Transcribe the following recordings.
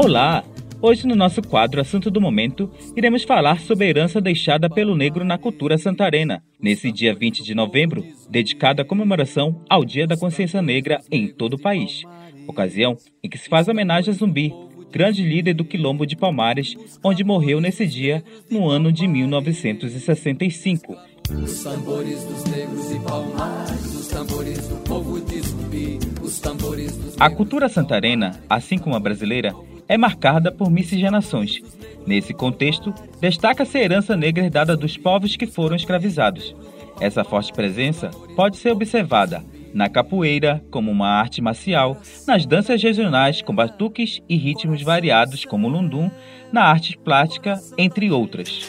Olá! Hoje, no nosso quadro Assunto do Momento, iremos falar sobre a herança deixada pelo negro na cultura santarena, nesse dia 20 de novembro, dedicado à comemoração ao Dia da Consciência Negra em todo o país. Ocasião em que se faz homenagem a Zumbi, grande líder do Quilombo de Palmares, onde morreu nesse dia no ano de 1965. Os tambores dos negros e palmares, os tambores do povo de Zumbi, os tambores dos... A cultura santarena, assim como a brasileira, é marcada por miscigenações. Nesse contexto, destaca-se a herança negra herdada dos povos que foram escravizados. Essa forte presença pode ser observada na capoeira, como uma arte marcial, nas danças regionais com batuques e ritmos variados como o lundum, na arte plástica, entre outras.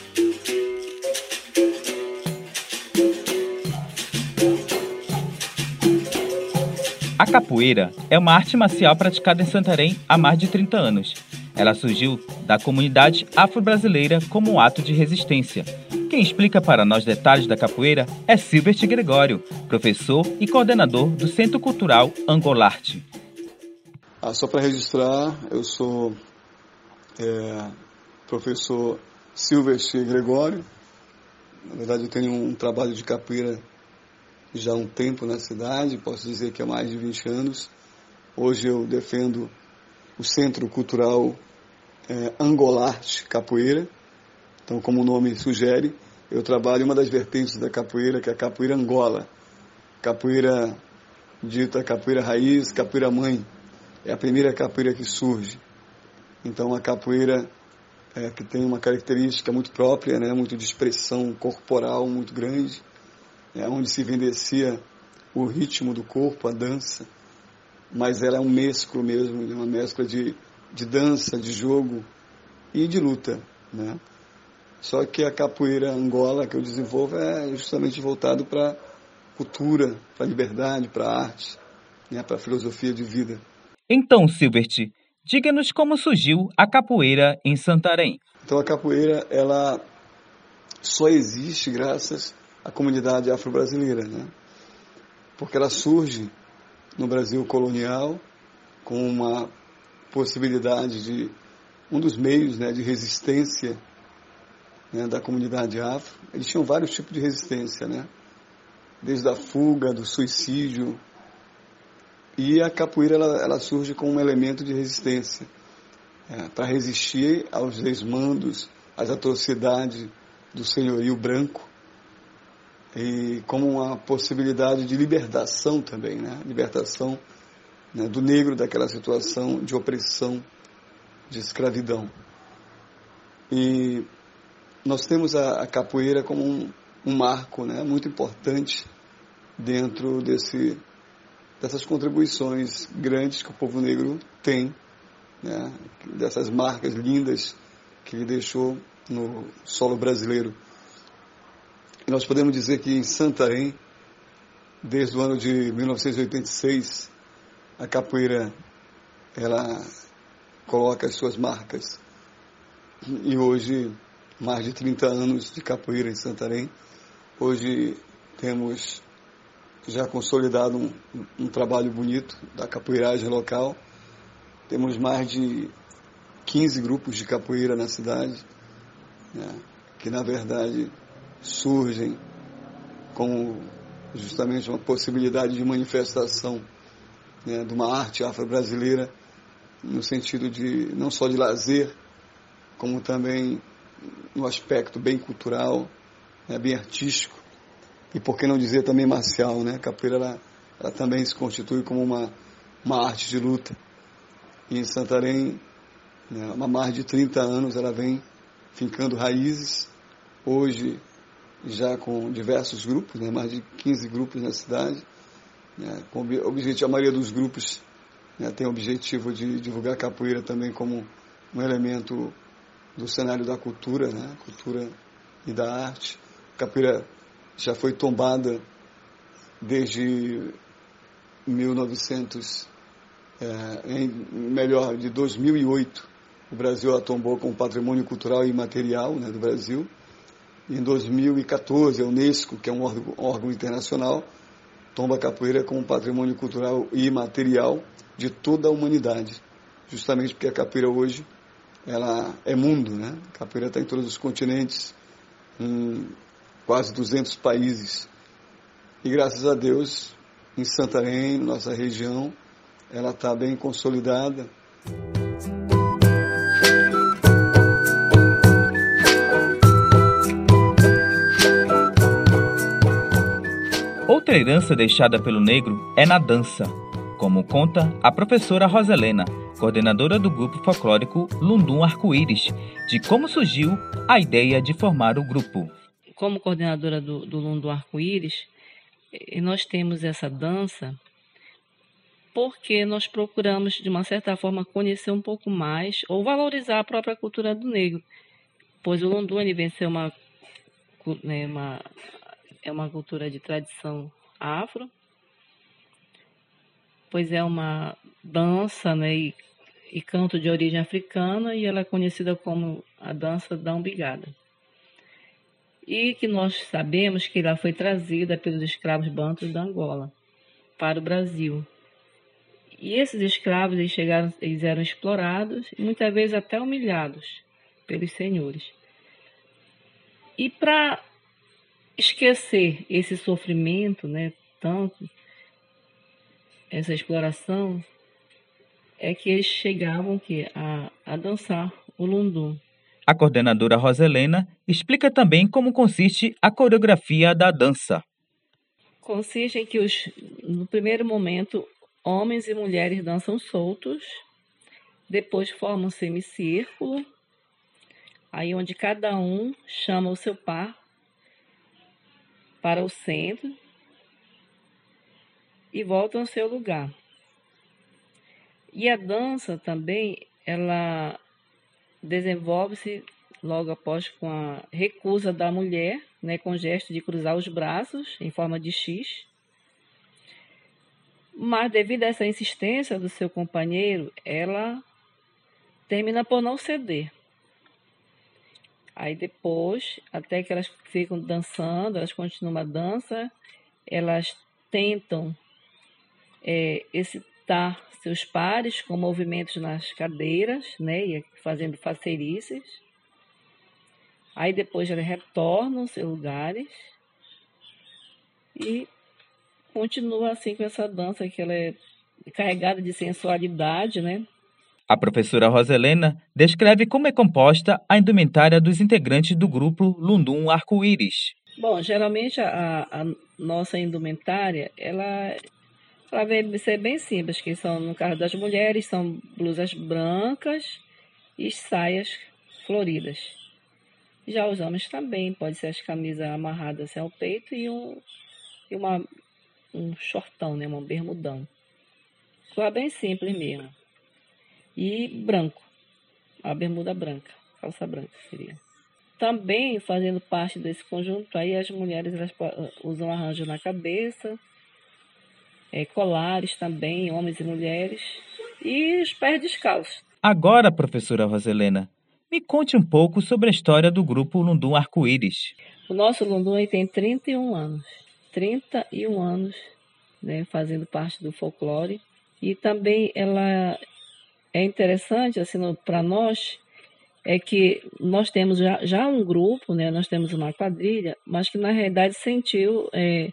A capoeira é uma arte marcial praticada em Santarém há mais de 30 anos. Ela surgiu da comunidade afro-brasileira como um ato de resistência. Quem explica para nós detalhes da capoeira é Silvert Gregório, professor e coordenador do Centro Cultural Angolarte. Ah, só para registrar, eu sou é, professor Silvert Gregório. Na verdade, eu tenho um trabalho de capoeira já há um tempo na cidade, posso dizer que há mais de 20 anos. Hoje eu defendo o Centro Cultural é, Angolarte Capoeira. Então, como o nome sugere, eu trabalho uma das vertentes da capoeira, que é a capoeira Angola. Capoeira dita capoeira raiz, capoeira mãe. É a primeira capoeira que surge. Então, a capoeira é, que tem uma característica muito própria, né, muito de expressão corporal muito grande é, onde se evidencia o ritmo do corpo, a dança, mas ela é um mesclo mesmo, uma mescla de, de dança, de jogo e de luta, né? Só que a capoeira Angola que eu desenvolvo é justamente voltado para cultura, para liberdade, para arte, né? para filosofia de vida. Então, Silbert, diga-nos como surgiu a capoeira em Santarém. Então, a capoeira ela só existe graças a comunidade afro-brasileira, né? porque ela surge no Brasil colonial com uma possibilidade de um dos meios né, de resistência né, da comunidade afro. Eles tinham vários tipos de resistência, né? desde a fuga, do suicídio. E a capoeira ela, ela surge como um elemento de resistência é, para resistir aos desmandos, às atrocidades do senhorio branco e como uma possibilidade de libertação também, né? libertação né, do negro daquela situação de opressão, de escravidão. E nós temos a, a capoeira como um, um marco né, muito importante dentro desse, dessas contribuições grandes que o povo negro tem, né, dessas marcas lindas que ele deixou no solo brasileiro. E nós podemos dizer que em Santarém, desde o ano de 1986, a capoeira ela coloca as suas marcas. E hoje, mais de 30 anos de capoeira em Santarém. Hoje temos já consolidado um, um trabalho bonito da capoeiragem local. Temos mais de 15 grupos de capoeira na cidade, né, que na verdade surgem como justamente uma possibilidade de manifestação né, de uma arte afro-brasileira no sentido de não só de lazer, como também no aspecto bem cultural, né, bem artístico e por que não dizer também marcial, né? A capoeira ela, ela também se constitui como uma, uma arte de luta. E em Santarém, né, há mais de 30 anos ela vem fincando raízes. Hoje já com diversos grupos, né, mais de 15 grupos na cidade. Né, com objetivo, a maioria dos grupos né, tem o objetivo de divulgar capoeira também como um elemento do cenário da cultura, né, cultura e da arte. Capoeira já foi tombada desde 1900, é, em, melhor, de 2008. O Brasil a tombou como patrimônio cultural e imaterial né, do Brasil. Em 2014, a Unesco, que é um órgão, órgão internacional, tomba a capoeira como patrimônio cultural e imaterial de toda a humanidade. justamente porque a capoeira hoje ela é mundo, né? A capoeira está em todos os continentes, em quase 200 países. E graças a Deus, em Santarém, nossa região, ela está bem consolidada. Outra herança deixada pelo negro é na dança, como conta a professora Roselena, coordenadora do grupo folclórico Lundum Arco-Íris, de como surgiu a ideia de formar o grupo. Como coordenadora do, do Lundum Arco-Íris, eh, nós temos essa dança porque nós procuramos, de uma certa forma, conhecer um pouco mais ou valorizar a própria cultura do negro, pois o Lundum ele vem ser uma, né, uma é uma cultura de tradição afro, pois é uma dança né, e, e canto de origem africana e ela é conhecida como a dança da umbigada. E que nós sabemos que ela foi trazida pelos escravos bantos da Angola para o Brasil. E esses escravos eles chegaram, eles eram explorados e muitas vezes até humilhados pelos senhores. E para esquecer esse sofrimento, né, tanto, essa exploração, é que eles chegavam que, a, a dançar o lundum. A coordenadora Roselena explica também como consiste a coreografia da dança. Consiste em que, os, no primeiro momento, homens e mulheres dançam soltos, depois formam um semicírculo, aí onde cada um chama o seu par para o centro e voltam ao seu lugar. E a dança também, ela desenvolve-se logo após com a recusa da mulher, né, com o gesto de cruzar os braços em forma de X. Mas devido a essa insistência do seu companheiro, ela termina por não ceder. Aí depois, até que elas ficam dançando, elas continuam a dança, elas tentam é, excitar seus pares com movimentos nas cadeiras, né, e fazendo facerices. Aí depois elas retornam aos seus lugares e continua assim com essa dança que ela é carregada de sensualidade, né? A professora Roselena descreve como é composta a indumentária dos integrantes do grupo Lundum Arco-Íris. Bom, geralmente a, a, nossa indumentária, ela, ela vai ser bem simples, que são, no caso das mulheres, são blusas brancas e saias floridas. Já os homens também, pode ser as camisas amarradas ao peito e um, e uma, um shortão, né, um bermudão. Ficou bem simples mesmo e branco, a bermuda branca, calça branca seria. Também fazendo parte desse conjunto aí as mulheres elas usam arranjo na cabeça, é, colares também, homens e mulheres, e os pés descalços. Agora, professora Roselena, me conte um pouco sobre a história do grupo Lundum Arco-Íris. O nosso Lundum tem 31 anos. 31 anos né, fazendo parte do folclore. E também ela é interessante assim para nós é que nós temos já, já um grupo, né? Nós temos uma quadrilha, mas que na realidade sentiu é,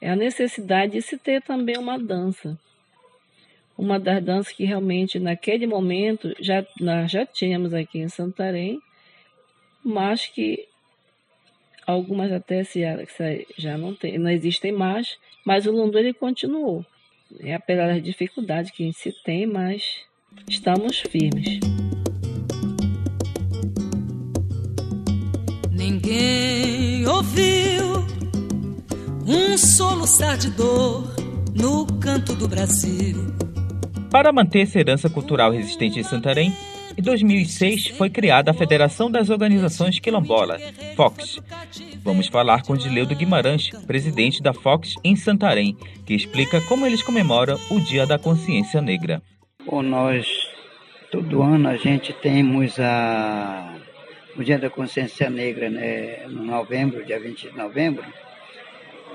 é a necessidade de se ter também uma dança. Uma das danças que realmente naquele momento já nós já tínhamos aqui em Santarém, mas que algumas até se já, não tem, não existem mais, mas o Lundu ele continuou. É, apesar das dificuldades que se tem, mas Estamos firmes. Ninguém ouviu um soluçar de dor no canto do Brasil. Para manter essa herança cultural resistente em Santarém, em 2006 foi criada a Federação das Organizações Quilombola, FOX. Vamos falar com Dileudo Guimarães, presidente da FOX em Santarém, que explica como eles comemoram o Dia da Consciência Negra. Bom, nós, todo ano a gente temos a, o Dia da Consciência Negra, né, no novembro, dia 20 de novembro,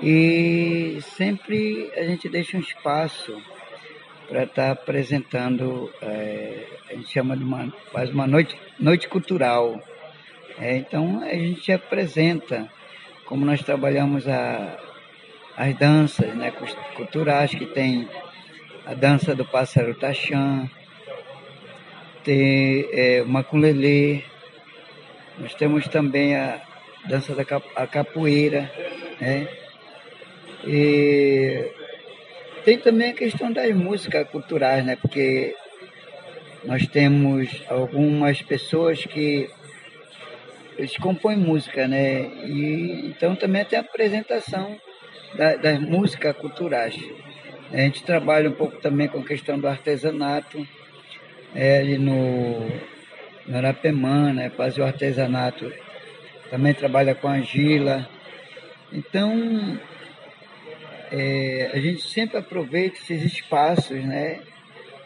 e sempre a gente deixa um espaço para estar tá apresentando, é, a gente chama de uma, faz uma noite, noite cultural. É, então a gente apresenta como nós trabalhamos a, as danças né, culturais, que tem a dança do pássaro taxã, tem é, o maculelê, nós temos também a dança da capoeira, né? E tem também a questão das músicas culturais, né? Porque nós temos algumas pessoas que eles compõem música, né? E então também tem a apresentação da, das músicas culturais. A gente trabalha um pouco também com a questão do artesanato, é, ali no, no Arapemã, né? Fazer o artesanato. Também trabalha com a Gila. Então, é, a gente sempre aproveita esses espaços, né,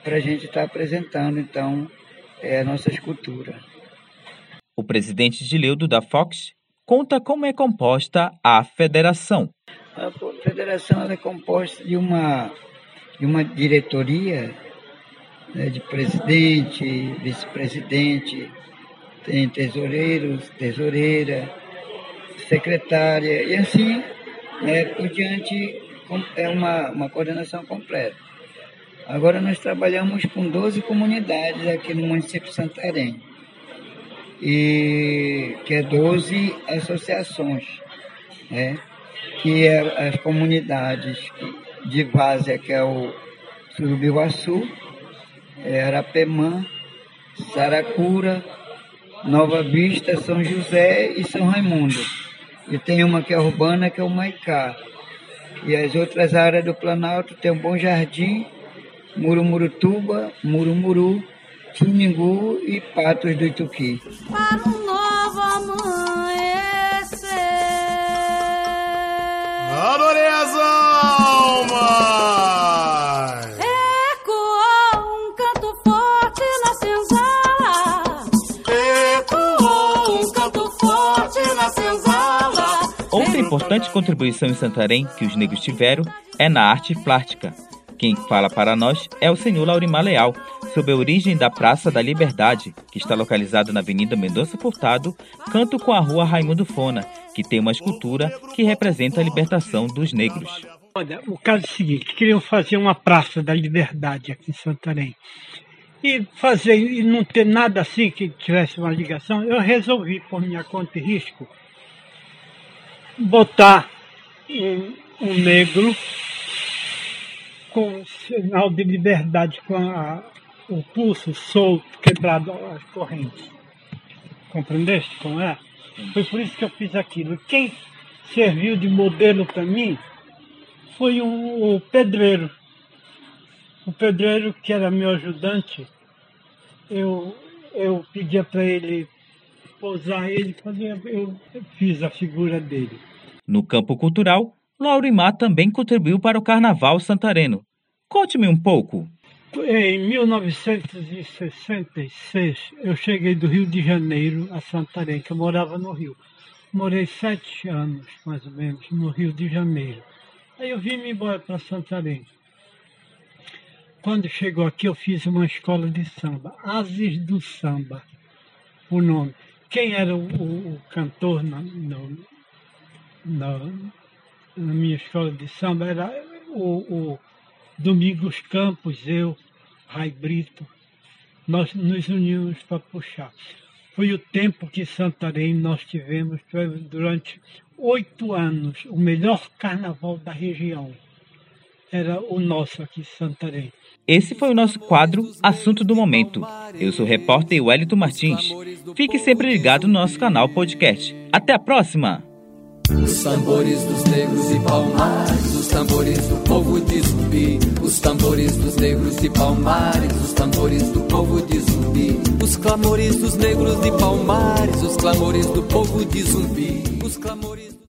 para a gente estar tá apresentando, então, é, a nossa escultura. O presidente de Leudo da Fox conta como é composta a federação. A federação é composta de uma, de uma diretoria né, de presidente, vice-presidente, tem tesoureiros, tesoureira, secretária, e assim né, por diante é uma, uma coordenação completa. Agora nós trabalhamos com 12 comunidades aqui no município de Santarém, e, que é 12 associações, né, que é as comunidades de Várzea, que é o Surubiguaçu, é Arapemã, Saracura, Nova Vista, São José e São Raimundo. E tem uma que é urbana, que é o Maicá. E as outras áreas do Planalto tem o Bom Jardim, Murumurutuba, Murumuru, Tuningu e Patos do Ituqui. Para um novo amanhecer. Adorei as almas! Ecoou um canto forte na senzala. Ecoou um canto forte na senzala. Outra importante contribuição em Santarém que os negros tiveram é na arte plástica. Quem fala para nós é o senhor Laurimar Leal, sobre a origem da Praça da Liberdade, que está localizada na Avenida Mendonça Furtado, canto com a Rua Raimundo Fona, que tem uma escultura que representa a libertação dos negros. Olha, o caso é o seguinte, queriam fazer uma Praça da Liberdade aqui em Santarém. E fazer e não ter nada assim que tivesse uma ligação, eu resolvi, por minha conta e risco, botar um, um negro com sinal de liberdade, com a, o pulso solto, quebrado as correntes. Compreendeste como é? Foi por isso que eu fiz aquilo. Quem serviu de modelo para mim foi um, o pedreiro. O pedreiro, que era meu ajudante, eu, eu pedia para ele posar ele, fazia, eu fiz a figura dele. No campo cultural, Laurimar também contribuiu para o Carnaval santareno. Conte-me um pouco. Em 1966, eu cheguei do Rio de Janeiro a Santarém, que eu morava no Rio. Morei sete anos, mais ou menos, no Rio de Janeiro. Aí eu vim embora para Santarém. Quando chegou aqui, eu fiz uma escola de samba, Ases do Samba, o nome. Quem era o, o, cantor na, no, na, na, minha escola de samba era o, o Domingos Campos, eu, Rai Brito. Nós nos unimos para puxar. Foi o tempo que Santarém nós tivemos durante oito anos o melhor carnaval da região. Era o nosso aqui, Santarém. Esse foi o nosso quadro Assunto do Momento. Eu sou o repórter Wellington Martins. Fique sempre ligado no nosso canal podcast. Até a próxima! Os tambores dos negros e palmares, os tambores do povo de zumbi. Os tambores dos negros e palmares, os tambores do povo de zumbi. Os clamores dos negros de palmares, os clamores do povo de zumbi. Os clamores